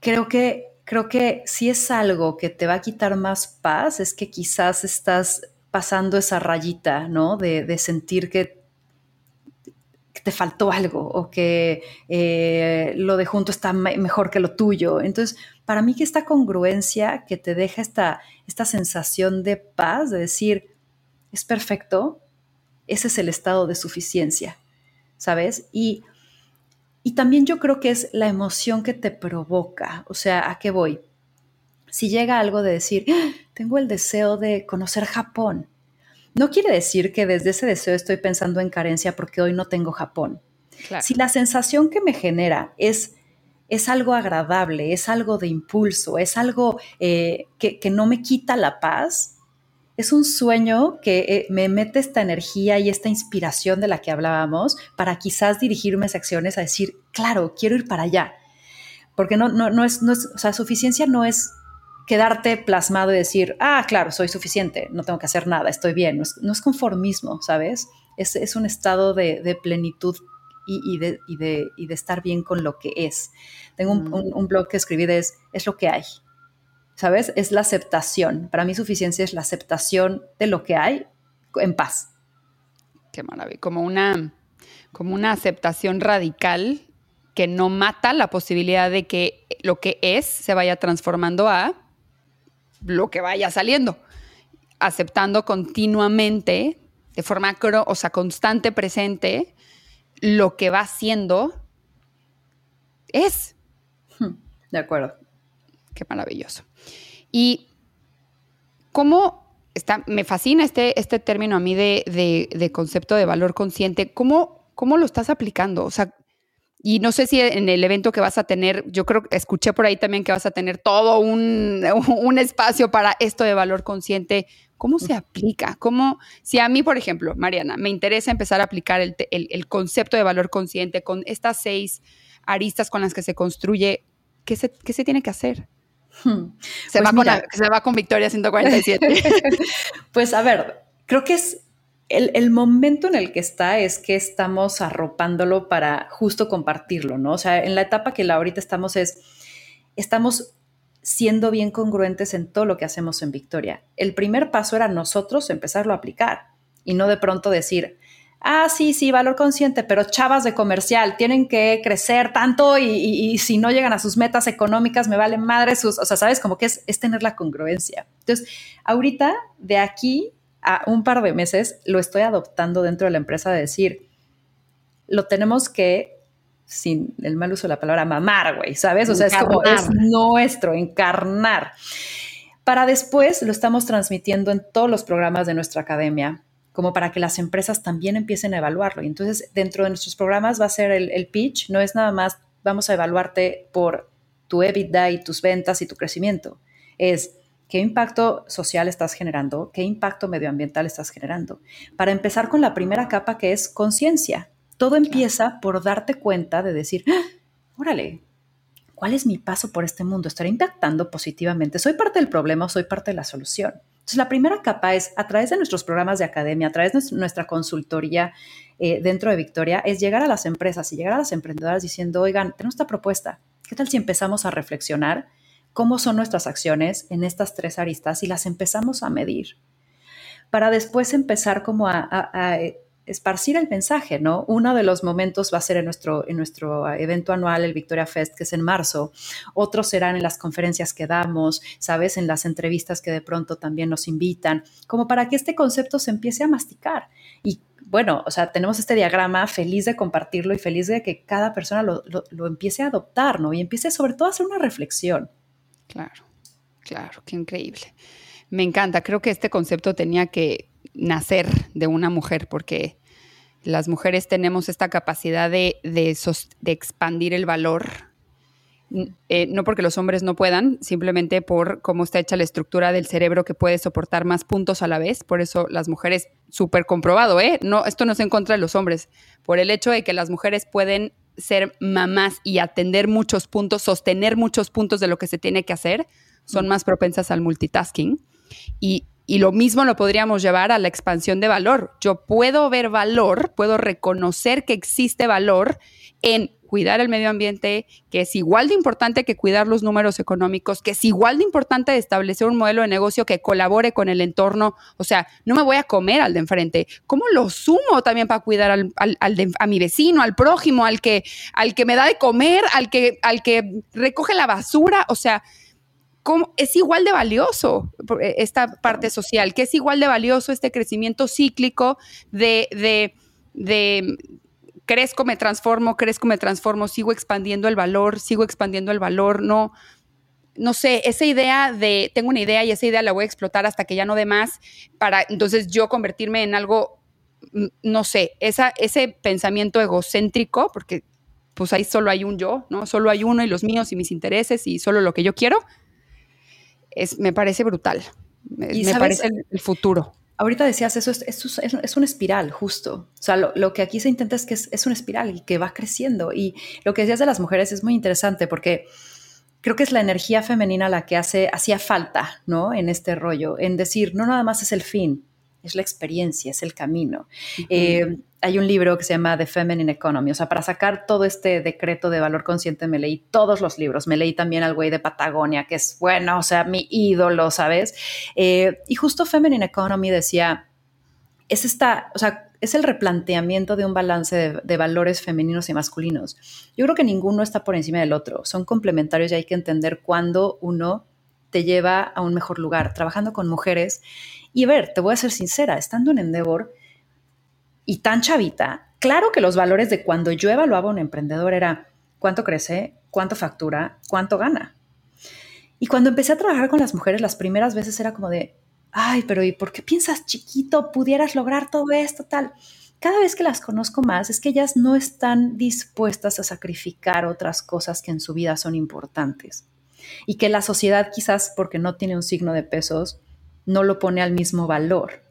Creo que creo que si es algo que te va a quitar más paz, es que quizás estás pasando esa rayita, ¿no? De, sentir que, te faltó algo o que eh, lo de junto está mejor que lo tuyo. Entonces, para mí que esta congruencia que te deja esta, esta sensación de paz, de decir, es perfecto, ese es el estado de suficiencia, ¿sabes? Y y también yo creo que es la emoción que te provoca. O sea, ¿a qué voy? Si llega algo de decir, ¡Ah! tengo el deseo de conocer Japón, no quiere decir que desde ese deseo estoy pensando en carencia porque hoy no tengo Japón. Si la sensación que me genera es, es algo agradable, es algo de impulso, es algo eh, que, que no me quita la paz, es un sueño que eh, me mete esta energía y esta inspiración de la que hablábamos para quizás dirigirme a acciones a decir, claro, quiero ir para allá. Porque no, no, es, no es, o sea, suficiencia no es quedarte plasmado y decir, ah, claro, soy suficiente, no tengo que hacer nada, estoy bien. No es, conformismo, ¿sabes? Es, un estado de, plenitud y, de, de, estar bien con lo que es. Tengo un, mm. un blog que escribí de es, es lo que hay. ¿sabes? Es la aceptación. Para mí suficiencia es la aceptación de lo que hay en paz. Qué maravilla. Como una, como una aceptación radical que no mata la posibilidad de que lo que es se vaya transformando a lo que vaya saliendo. Aceptando continuamente, de forma o sea, constante, presente, lo que va siendo es. Hmm, de acuerdo. Qué maravilloso. Y cómo está, me fascina este, este término a mí de, concepto de valor consciente. ¿Cómo, ¿Cómo lo estás aplicando? O sea, y no sé si en el evento que vas a tener, yo creo que escuché por ahí también que vas a tener todo un, espacio para esto de valor consciente. ¿Cómo se aplica? ¿Cómo, si a mí, por ejemplo, Mariana, me interesa empezar a aplicar el, concepto de valor consciente con estas seis aristas con las que se construye, ¿qué se, qué se tiene que hacer? Hmm. Se, va con se, va con, Victoria 147. pues a ver, creo que es el, momento en el que está es que estamos arropándolo para justo compartirlo, ¿no? O sea, en la etapa que ahorita estamos es, estamos siendo bien congruentes en todo lo que hacemos en Victoria. El primer paso era nosotros empezarlo a aplicar y no de pronto decir, ah, sí, sí, valor consciente, pero chavas de comercial tienen que crecer tanto y, si no llegan a sus metas económicas me valen madre sus, o sea, sabes, como que es, es tener la congruencia. Entonces, ahorita, de aquí a un par de meses, lo estoy adoptando dentro de la empresa de decir, lo tenemos que sin el mal uso de la palabra, mamar, güey, ¿sabes? O sea, es como es nuestro, encarnar. Para después lo estamos transmitiendo en todos los programas de nuestra academia, como para que las empresas también empiecen a evaluarlo. Y entonces, dentro de nuestros programas va a ser el, pitch, no es nada más vamos a evaluarte por tu EBITDA y tus ventas y tu crecimiento. Es qué impacto social estás generando, qué impacto medioambiental estás generando. Para empezar con la primera capa que es conciencia. Todo empieza por darte cuenta de decir, ¡Ah! órale, ¿cuál es mi paso por este mundo? ¿Estaré impactando positivamente? ¿Soy parte del problema o soy parte de la solución? Entonces, la primera capa es, a través de nuestros programas de academia, a través de nuestra consultoría eh, dentro de Victoria, es llegar a las empresas y llegar a las emprendedoras diciendo, oigan, tenemos esta propuesta. ¿Qué tal si empezamos a reflexionar cómo son nuestras acciones en estas tres aristas y las empezamos a medir? Para después empezar como a esparcir el mensaje, ¿no? Uno de los momentos va a ser en nuestro, en nuestro evento anual, el Victoria Fest, que es en marzo. Otros serán en las conferencias que damos, ¿sabes? En las entrevistas que de pronto también nos invitan, como para que este concepto se empiece a masticar. Y bueno, o sea, tenemos este diagrama feliz de compartirlo y feliz de que cada persona lo, lo empiece a adoptar, ¿no? Y empiece sobre todo a hacer una reflexión. Claro, claro, qué increíble. Me encanta, creo que este concepto tenía que nacer de una mujer, porque las mujeres tenemos esta capacidad de, de, expandir el valor, eh, no porque los hombres no puedan, simplemente por cómo está hecha la estructura del cerebro que puede soportar más puntos a la vez. Por eso las mujeres, súper comprobado, ¿eh? No, esto no se en contra de los hombres, por el hecho de que las mujeres pueden ser mamás y atender muchos puntos, sostener muchos puntos de lo que se tiene que hacer, son más propensas al multitasking. Y y lo mismo lo podríamos llevar a la expansión de valor. Yo puedo ver valor, puedo reconocer que existe valor en cuidar el medio ambiente, que es igual de importante que cuidar los números económicos, que es igual de importante establecer un modelo de negocio que colabore con el entorno. O sea, no me voy a comer al de enfrente. ¿Cómo lo sumo también para cuidar al, a mi vecino, al prójimo, al que, al que me da de comer, al que, al que recoge la basura? O sea, es igual de valioso eh, esta parte social, que es igual de valioso este crecimiento cíclico de, de, de crezco, me transformo, crezco, me transformo, sigo expandiendo el valor, sigo expandiendo el valor, no, no sé, esa idea de, tengo una idea y esa idea la voy a explotar hasta que ya no dé más, para entonces yo convertirme en algo, mm, no sé, esa, ese pensamiento egocéntrico, porque pues ahí solo hay un yo, ¿no? Solo hay uno y los míos y mis intereses y solo lo que yo quiero, me parece brutal. Me, parece el, futuro. Ahorita decías, eso es, es, es, una espiral, justo. O sea, lo, que aquí se intenta es que es, una espiral y que va creciendo. Y lo que decías de las mujeres es muy interesante porque creo que es la energía femenina la que hace, hacía falta, ¿no? En este rollo, en decir, no nada más es el fin, es la experiencia, es el camino. Eh, hay un libro que se llama The Feminine Economy, o sea, para sacar todo este decreto de valor consciente me leí todos los libros, me leí también al güey de Patagonia, que es bueno, o sea, mi ídolo, ¿sabes? Eh, y justo Feminine Economy decía, es esta, o sea, es el replanteamiento de un balance de, de, valores femeninos y masculinos. Yo creo que ninguno está por encima del otro, son complementarios y hay que entender cuándo uno te lleva a un mejor lugar, trabajando con mujeres. Y ver, te voy a ser sincera, estando en Endeavor y tan chavita, claro que los valores de cuando yo evaluaba a un emprendedor era cuánto crece, cuánto factura, cuánto gana. Y cuando empecé a trabajar con las mujeres, las primeras veces era como de, ay, pero ¿y por qué piensas chiquito? Pudieras lograr todo esto, tal. Cada vez que las conozco más, es que ellas no están dispuestas a sacrificar otras cosas que en su vida son importantes y que la sociedad quizás porque no tiene un signo de pesos no lo pone al mismo valor.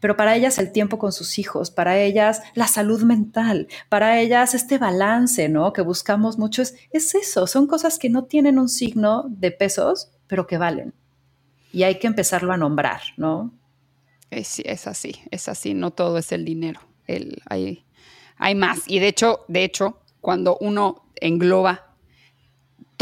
Pero para ellas el tiempo con sus hijos, para ellas la salud mental, para ellas este balance, ¿no? Que buscamos mucho es, es eso, son cosas que no tienen un signo de pesos, pero que valen. Y hay que empezarlo a nombrar, ¿no? Es, es así, es así, no todo es el dinero, el, hay, hay más. Y de hecho, de hecho, cuando uno engloba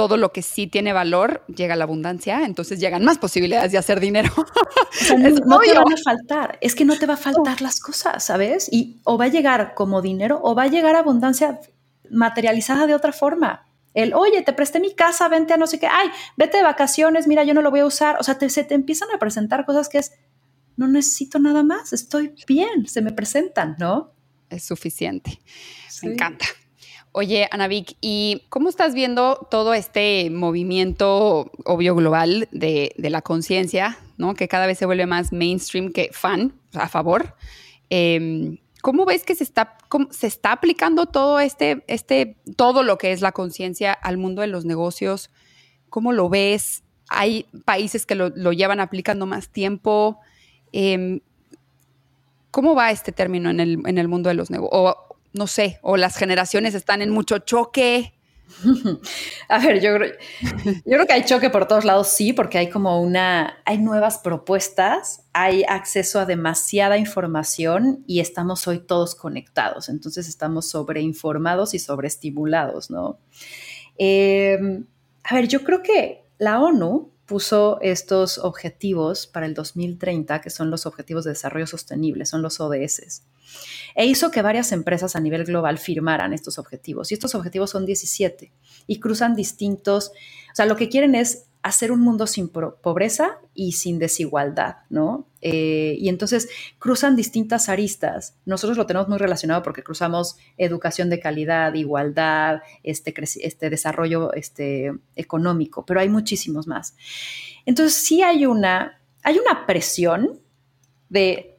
todo lo que sí tiene valor llega a la abundancia, entonces llegan más posibilidades de hacer dinero. no, te van a faltar, es que no te va a faltar las cosas, ¿sabes? Y o va a llegar como dinero o va a llegar abundancia materializada de otra forma. El, oye, te presté mi casa, vente a no sé qué, ay, vete de vacaciones, mira, yo no lo voy a usar. O sea, se te empiezan a presentar cosas que es, no necesito nada más, estoy bien, se me presentan, ¿no? Es suficiente. Me encanta. Oye, Anavik, ¿y cómo estás viendo todo este movimiento obvio global de, la conciencia, ¿no? que cada vez se vuelve más mainstream que fan, a favor? Em, ¿Cómo ves que se está, se está aplicando todo este, este, todo lo que es la conciencia al mundo de los negocios? ¿Cómo lo ves? Hay países que lo, llevan aplicando más tiempo. Em, ¿Cómo va este término en el, en el mundo de los negocios? No sé, o las generaciones están en mucho choque. A ver, yo, yo creo que hay choque por todos lados, sí, porque hay como una, hay nuevas propuestas, hay acceso a demasiada información y estamos hoy todos conectados, entonces estamos sobreinformados y sobreestimulados, ¿no? Em, a ver, yo creo que la ONU puso estos objetivos para el 2030, que son los Objetivos de Desarrollo Sostenible, son los ODS e hizo que varias empresas a nivel global firmaran estos objetivos. Y estos objetivos son 17 y cruzan distintos, o sea, lo que quieren es hacer un mundo sin pobreza y sin desigualdad, ¿no? Eh, y entonces cruzan distintas aristas. Nosotros lo tenemos muy relacionado porque cruzamos educación de calidad, igualdad, este, este desarrollo este, económico, pero hay muchísimos más. Entonces sí hay una, hay una presión de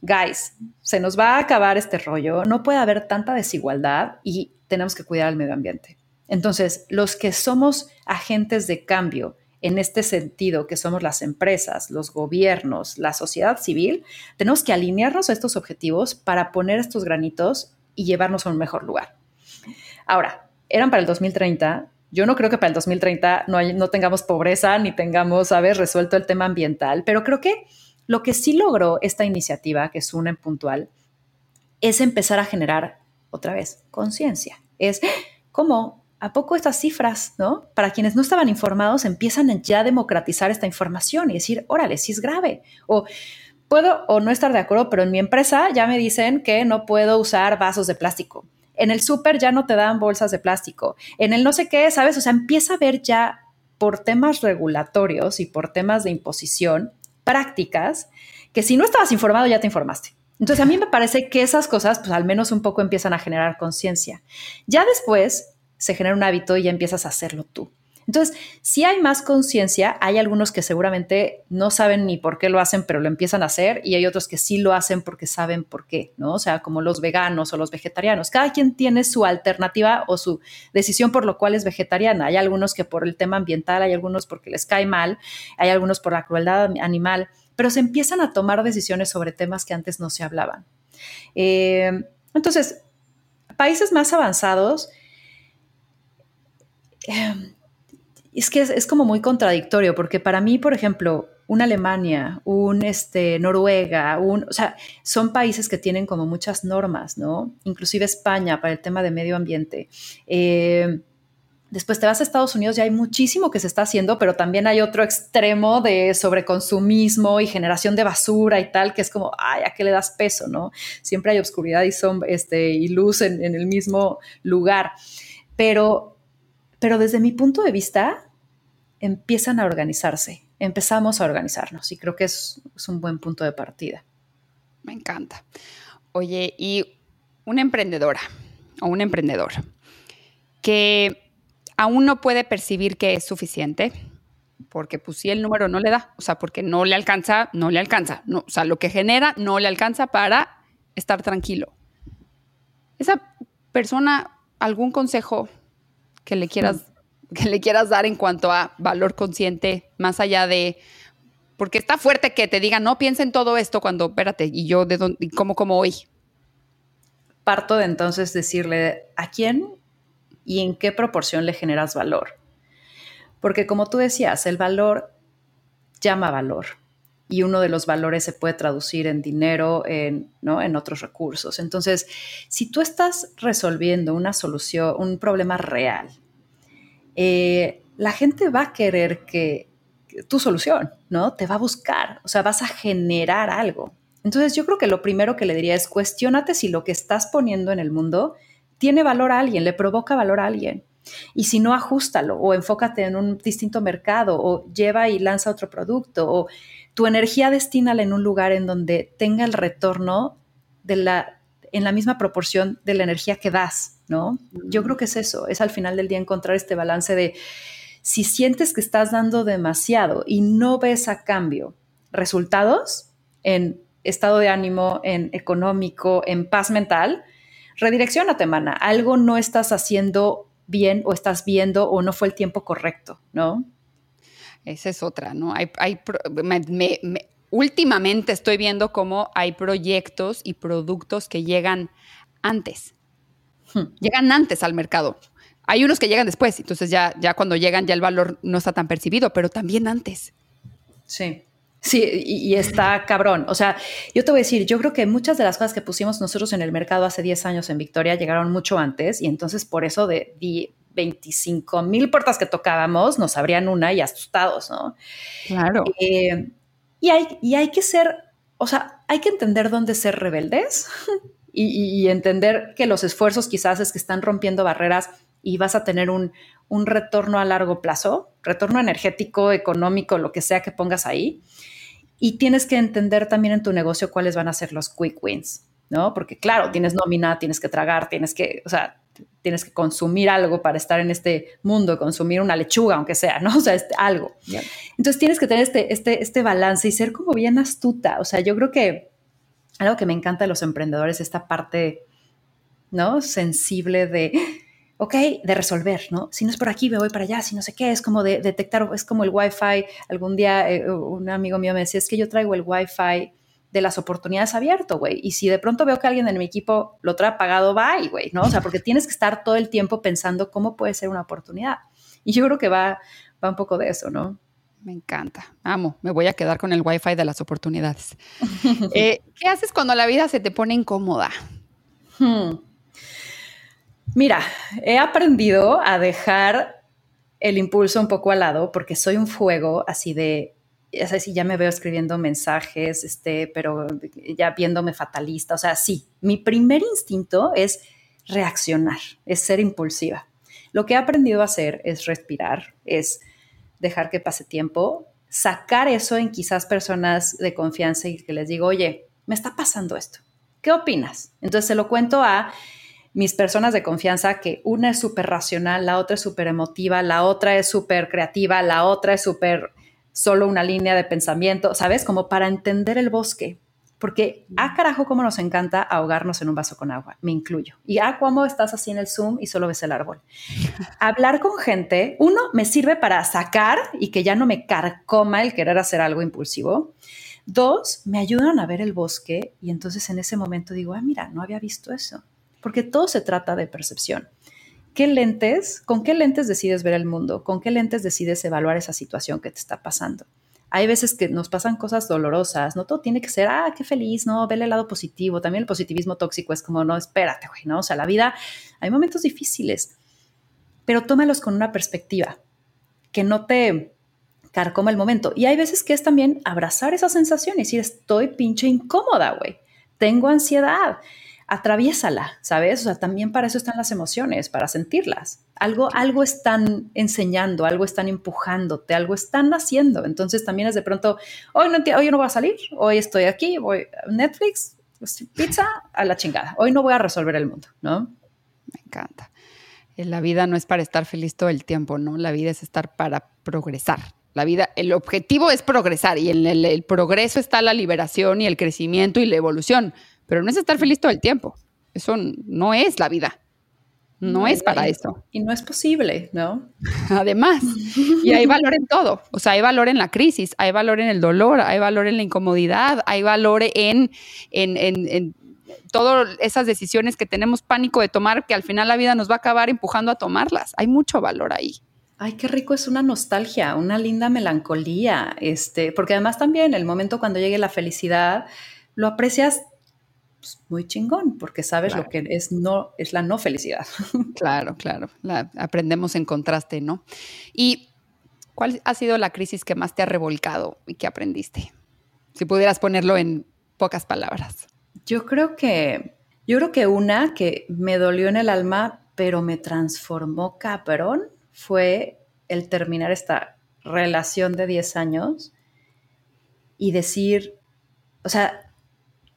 guys, se nos va a acabar este rollo, no puede haber tanta desigualdad y tenemos que cuidar al medio ambiente. Entonces, los que somos agentes de cambio en este sentido, que somos las empresas, los gobiernos, la sociedad civil, tenemos que alinearnos a estos objetivos para poner estos granitos y llevarnos a un mejor lugar. Ahora, eran para el 2030. Yo no creo que para el 2030 no, tengamos pobreza ni tengamos, ¿sabes?, resuelto el tema ambiental, pero creo que lo que sí logró esta iniciativa, que es una en puntual, es empezar a generar otra vez conciencia. Es como, ¿a poco estas cifras, no? Para quienes no estaban informados, empiezan ya a democratizar esta información y decir, órale, sí es grave. O puedo o no estar de acuerdo, pero en mi empresa ya me dicen que no puedo usar vasos de plástico. En el súper ya no te dan bolsas de plástico. En el no sé qué, ¿sabes? O sea, empieza a ver ya por temas regulatorios y por temas de imposición, prácticas que si no estabas informado ya te informaste. Entonces a mí me parece que esas cosas pues al menos un poco empiezan a generar conciencia. Ya después se genera un hábito y ya empiezas a hacerlo tú. Entonces, si hay más conciencia, hay algunos que seguramente no saben ni por qué lo hacen, pero lo empiezan a hacer, y hay otros que sí lo hacen porque saben por qué, ¿no? O sea, como los veganos o los vegetarianos. Cada quien tiene su alternativa o su decisión por lo cual es vegetariana. Hay algunos que por el tema ambiental, hay algunos porque les cae mal, hay algunos por la crueldad animal, pero se empiezan a tomar decisiones sobre temas que antes no se hablaban. Eh, entonces, países más avanzados, eh, es que es, como muy contradictorio, porque para mí, por ejemplo, una Alemania, un este, Noruega, un, o sea, son países que tienen como muchas normas, ¿no? Inclusive España para el tema de medio ambiente. Eh, después te vas a Estados Unidos y hay muchísimo que se está haciendo, pero también hay otro extremo de sobreconsumismo y generación de basura y tal, que es como, ay, ¿a qué le das peso, no? Siempre hay oscuridad y, son, este, y luz en el mismo lugar. Pero pero desde mi punto de vista, empiezan a organizarse, empezamos a organizarnos y creo que es, un buen punto de partida. Me encanta. Oye, y una emprendedora o un emprendedor que aún no puede percibir que es suficiente, porque pues si el número no le da, o sea, porque no le alcanza, no le alcanza, no, o sea, lo que genera no le alcanza para estar tranquilo. Esa persona, algún consejo que le quieras, que le quieras dar en cuanto a valor consciente, más allá de porque está fuerte que te digan, no piensa en todo esto cuando, espérate, y yo de dónde, cómo como hoy. Parto de entonces decirle a quién y en qué proporción le generas valor. Porque como tú decías, el valor llama valor y uno de los valores se puede traducir en dinero, en, ¿no? en otros recursos. Entonces, si tú estás resolviendo una solución, un problema real, eh, la gente va a querer que, tu solución, ¿no? Te va a buscar, o sea, vas a generar algo. Entonces, yo creo que lo primero que le diría es cuestionate si lo que estás poniendo en el mundo tiene valor a alguien, le provoca valor a alguien. Y si no, ajustalo o enfócate en un distinto mercado o lleva y lanza otro producto tu energía destínala en un lugar en donde tenga el retorno de la, en la misma proporción de la energía que das, ¿no? Yo creo que es eso, es al final del día encontrar este balance de si sientes que estás dando demasiado y no ves a cambio resultados en estado de ánimo, en económico, en paz mental, redireccionate, mana. Algo no estás haciendo bien o estás viendo o no fue el tiempo correcto, ¿no? Esa es otra, ¿no? Hay, últimamente estoy viendo cómo hay proyectos y productos que llegan antes. Hmm. Llegan antes al mercado. Hay unos que llegan después, entonces ya, ya cuando llegan ya el valor no está tan percibido, pero también antes. Sí. Sí, y, está cabrón. O sea, yo te voy a decir, yo creo que muchas de las cosas que pusimos nosotros en el mercado hace 10 años en Victoria llegaron mucho antes y entonces por eso de, 25 mil puertas que tocábamos nos abrían una y asustados, ¿no? Claro. Eh, y, hay, y hay que ser, o sea, hay que entender dónde ser rebeldes y, y entender que los esfuerzos quizás es que están rompiendo barreras y vas a tener un, un retorno a largo plazo, retorno energético, económico, lo que sea que pongas ahí y tienes que entender también en tu negocio cuáles van a ser los quick wins, ¿no? Porque claro, tienes nómina, tienes que tragar, tienes que, o sea, tienes que consumir algo para estar en este mundo, consumir una lechuga, aunque sea, ¿no? O sea, este, algo. Entonces tienes que tener este, este, este balance y ser como bien astuta. O sea, yo creo que algo que me encanta de los emprendedores es esta parte, ¿no? Sensible de ok, de resolver, ¿no? Si no es por aquí, me voy para allá, si no sé qué, es como de detectar, es como el Wi-Fi. Algún día eh, un amigo mío me decía, es que yo traigo el Wi-Fi de las oportunidades abierto, güey. Y si de pronto veo que alguien en mi equipo lo trae apagado, bye, güey, ¿no? O sea, porque tienes que estar todo el tiempo pensando cómo puede ser una oportunidad. Y yo creo que va, va un poco de eso, ¿no? Me encanta, amo, me voy a quedar con el Wi-Fi de las oportunidades. Eh, ¿Qué haces cuando la vida se te pone incómoda? Hmm. Mira, he aprendido a dejar el impulso un poco al lado porque soy un fuego así de, ya sabes, si ya me veo escribiendo mensajes, este, pero ya viéndome fatalista, o sea, sí, mi primer instinto es reaccionar, es ser impulsiva. Lo que he aprendido a hacer es respirar, es dejar que pase tiempo, sacar eso en quizás personas de confianza y que les digo, oye, me está pasando esto, ¿qué opinas? Entonces se lo cuento a mis personas de confianza, que una es súper racional, la otra es súper emotiva, la otra es súper creativa, la otra es súper solo una línea de pensamiento, ¿sabes? Como para entender el bosque. Porque, ah, carajo, cómo nos encanta ahogarnos en un vaso con agua, me incluyo. Y, ah, cómo estás así en el Zoom y solo ves el árbol. Hablar con gente, uno, me sirve para sacar y que ya no me carcoma el querer hacer algo impulsivo. Dos, me ayudan a ver el bosque y entonces en ese momento digo, ah, mira, no había visto eso porque todo se trata de percepción. ¿Qué lentes, con qué lentes decides ver el mundo? ¿Con qué lentes decides evaluar esa situación que te está pasando? Hay veces que nos pasan cosas dolorosas, no todo tiene que ser, ah, qué feliz, no, vele el lado positivo. También el positivismo tóxico es como, no, espérate, güey, ¿no? O sea, la vida, hay momentos difíciles, pero tómalos con una perspectiva que no te carcoma el momento. Y hay veces que es también abrazar esa sensación y decir, estoy pinche incómoda, güey, tengo ansiedad atraviésala, ¿sabes? O sea, también para eso están las emociones, para sentirlas. Algo, algo están enseñando, algo están empujándote, algo están haciendo. Entonces también es de pronto, hoy no, hoy no voy a salir, hoy estoy aquí, voy a Netflix, pizza, a la chingada. Hoy no voy a resolver el mundo, ¿no? Me encanta. Eh, la vida no es para estar feliz todo el tiempo, ¿no? La vida es estar para progresar. La vida, el objetivo es progresar y en el progreso está la liberación y el crecimiento y la evolución pero no es estar feliz todo el tiempo. Eso no es la vida. No, es para eso. Y no es posible, ¿no? Además, y hay valor en todo. O sea, hay valor en la crisis, hay valor en el dolor, hay valor en la incomodidad, hay valor en, en, en, en todas esas decisiones que tenemos pánico de tomar, que al final la vida nos va a acabar empujando a tomarlas. Hay mucho valor ahí. Ay, qué rico es una nostalgia, una linda melancolía, este, porque además también el momento cuando llegue la felicidad, lo aprecias pues, muy chingón, porque sabes lo que es, no, es la no felicidad. Claro, claro. aprendemos en contraste, ¿no? ¿Y cuál ha sido la crisis que más te ha revolcado y que aprendiste? Si pudieras ponerlo en pocas palabras. Yo creo que, yo creo que una que me dolió en el alma, pero me transformó cabrón, fue el terminar esta relación de 10 años y decir, o sea,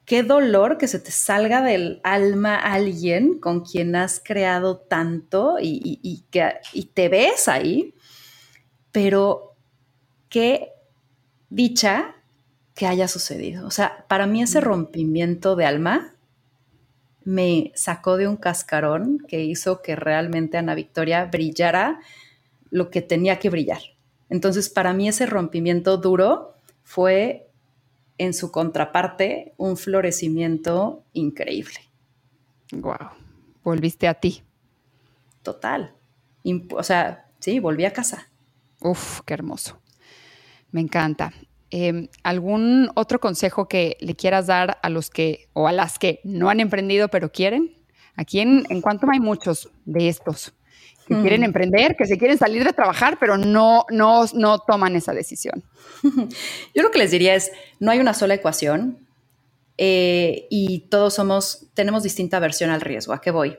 qué dolor que se te salga del alma alguien con quien has creado tanto y, que, te ves ahí, pero qué dicha que haya sucedido. O sea, para mí ese rompimiento de alma me sacó de un cascarón que hizo que realmente Ana Victoria brillara lo que tenía que brillar. Entonces, para mí ese rompimiento duro fue en su contraparte un florecimiento increíble. Wow. Volviste a ti. Total. o sea, sí, volví a casa. Uf, qué hermoso. Me encanta. Em, ¿Algún otro consejo que le quieras dar a los que o a las que no han emprendido pero quieren? Aquí en, en Quantum hay muchos de estos que hmm. quieren emprender, que se quieren salir de trabajar, pero no, no, no toman esa decisión. Yo lo que les diría es, no hay una sola ecuación eh, y todos somos, tenemos distinta versión al riesgo. ¿A qué voy?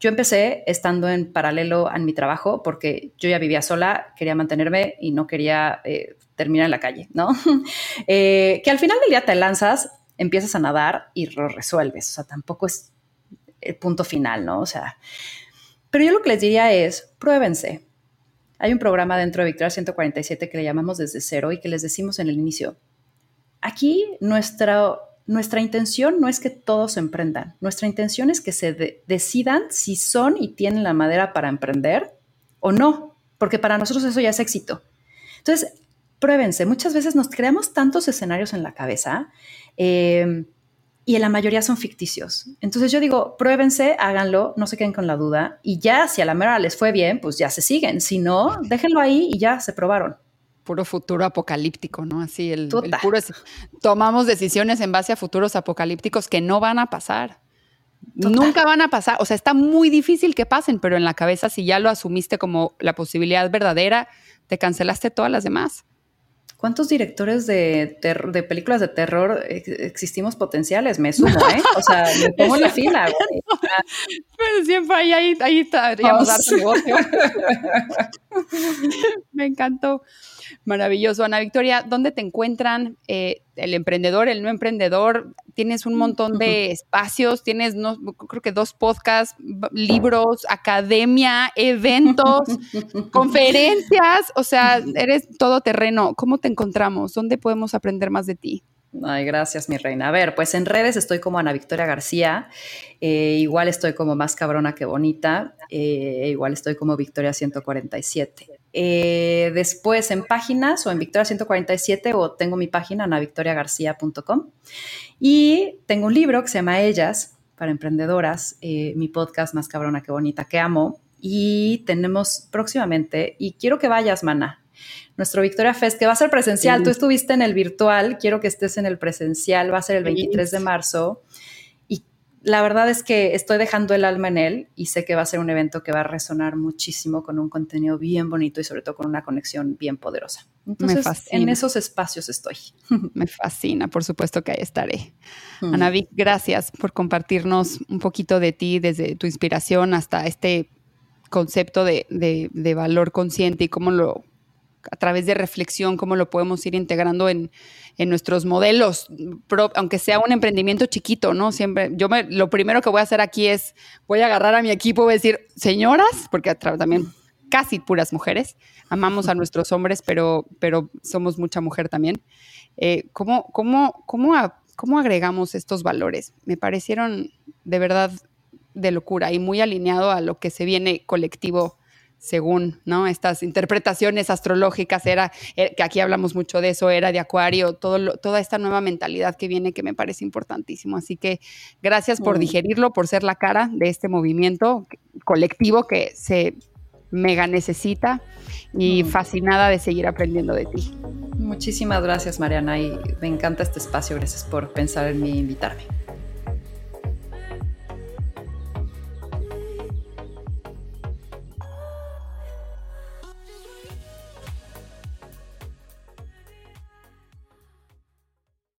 Yo empecé estando en paralelo a mi trabajo porque yo ya vivía sola, quería mantenerme y no quería eh, terminar en la calle, ¿no? Eh, que al final del día te lanzas, empiezas a nadar y lo resuelves. O sea, tampoco es el punto final, ¿no? O sea, pero yo lo que les diría es, pruébense. Hay un programa dentro de Victoria 147 que le llamamos desde cero y que les decimos en el inicio. Aquí nuestra, nuestra intención no es que todos emprendan. Nuestra intención es que se decidan si son y tienen la madera para emprender o no, porque para nosotros eso ya es éxito. Entonces, pruébense. Muchas veces nos creamos tantos escenarios en la cabeza eh, y en la mayoría son ficticios. Entonces yo digo, pruébense, háganlo, no se queden con la duda y ya si a la mera les fue bien, pues ya se siguen. Si no, déjenlo ahí y ya se probaron puro futuro apocalíptico, ¿no? Así el, el puro tomamos decisiones en base a futuros apocalípticos que no van a pasar. Nunca van a pasar, o sea, está muy difícil que pasen, pero en la cabeza si ya lo asumiste como la posibilidad verdadera, te cancelaste todas las demás. ¿Cuántos directores de, de películas de terror existimos potenciales? Me sumo, ¿eh? O sea, me pongo la fila. Pero siempre ahí, ahí, ahí estaríamos dar negocio. me encantó. Maravilloso. Ana Victoria, ¿dónde te encuentran eh, el emprendedor, el no emprendedor? Tienes un montón de espacios, tienes, no, creo que dos podcasts, libros, academia, eventos, conferencias, o sea, eres todo terreno. ¿Cómo te encontramos? ¿Dónde podemos aprender más de ti? Ay, gracias, mi reina. A ver, pues en redes estoy como Ana Victoria García, eh, igual estoy como más cabrona que bonita, eh, igual estoy como Victoria 147. Eh, después en páginas o en Victoria 147 o tengo mi página anavictoriagarcía.com y tengo un libro que se llama Ellas para emprendedoras, eh, mi podcast más cabrona que bonita que amo y tenemos próximamente y quiero que vayas, mana. Nuestro Victoria Fest, que va a ser presencial. Tú estuviste en el virtual, quiero que estés en el presencial, va a ser el 23 de marzo la verdad es que estoy dejando el alma en él y sé que va a ser un evento que va a resonar muchísimo con un contenido bien bonito y sobre todo con una conexión bien poderosa. Entonces, en esos espacios estoy. Me fascina, por supuesto que ahí estaré. Mm. Ana Vic, gracias por compartirnos un poquito de ti, desde tu inspiración hasta este concepto de, de valor consciente y cómo lo a través de reflexión, cómo lo podemos ir integrando en, nuestros modelos, aunque sea un emprendimiento chiquito, ¿no? Siempre, yo me, lo primero que voy a hacer aquí es, voy a agarrar a mi equipo y voy a decir, señoras, porque también casi puras mujeres, amamos a nuestros hombres, pero, pero somos mucha mujer también. Eh, ¿cómo, cómo, cómo, ¿Cómo agregamos estos valores? Me parecieron de verdad de locura y muy alineado a lo que se viene colectivo según ¿no? estas interpretaciones astrológicas, era, eh, que aquí hablamos mucho de eso, era de Acuario, todo toda esta nueva mentalidad que viene que me parece importantísimo. Así que gracias por digerirlo, por ser la cara de este movimiento colectivo que se mega necesita y fascinada de seguir aprendiendo de ti. Muchísimas gracias, Mariana, y me encanta este espacio. Gracias por pensar en mí e invitarme.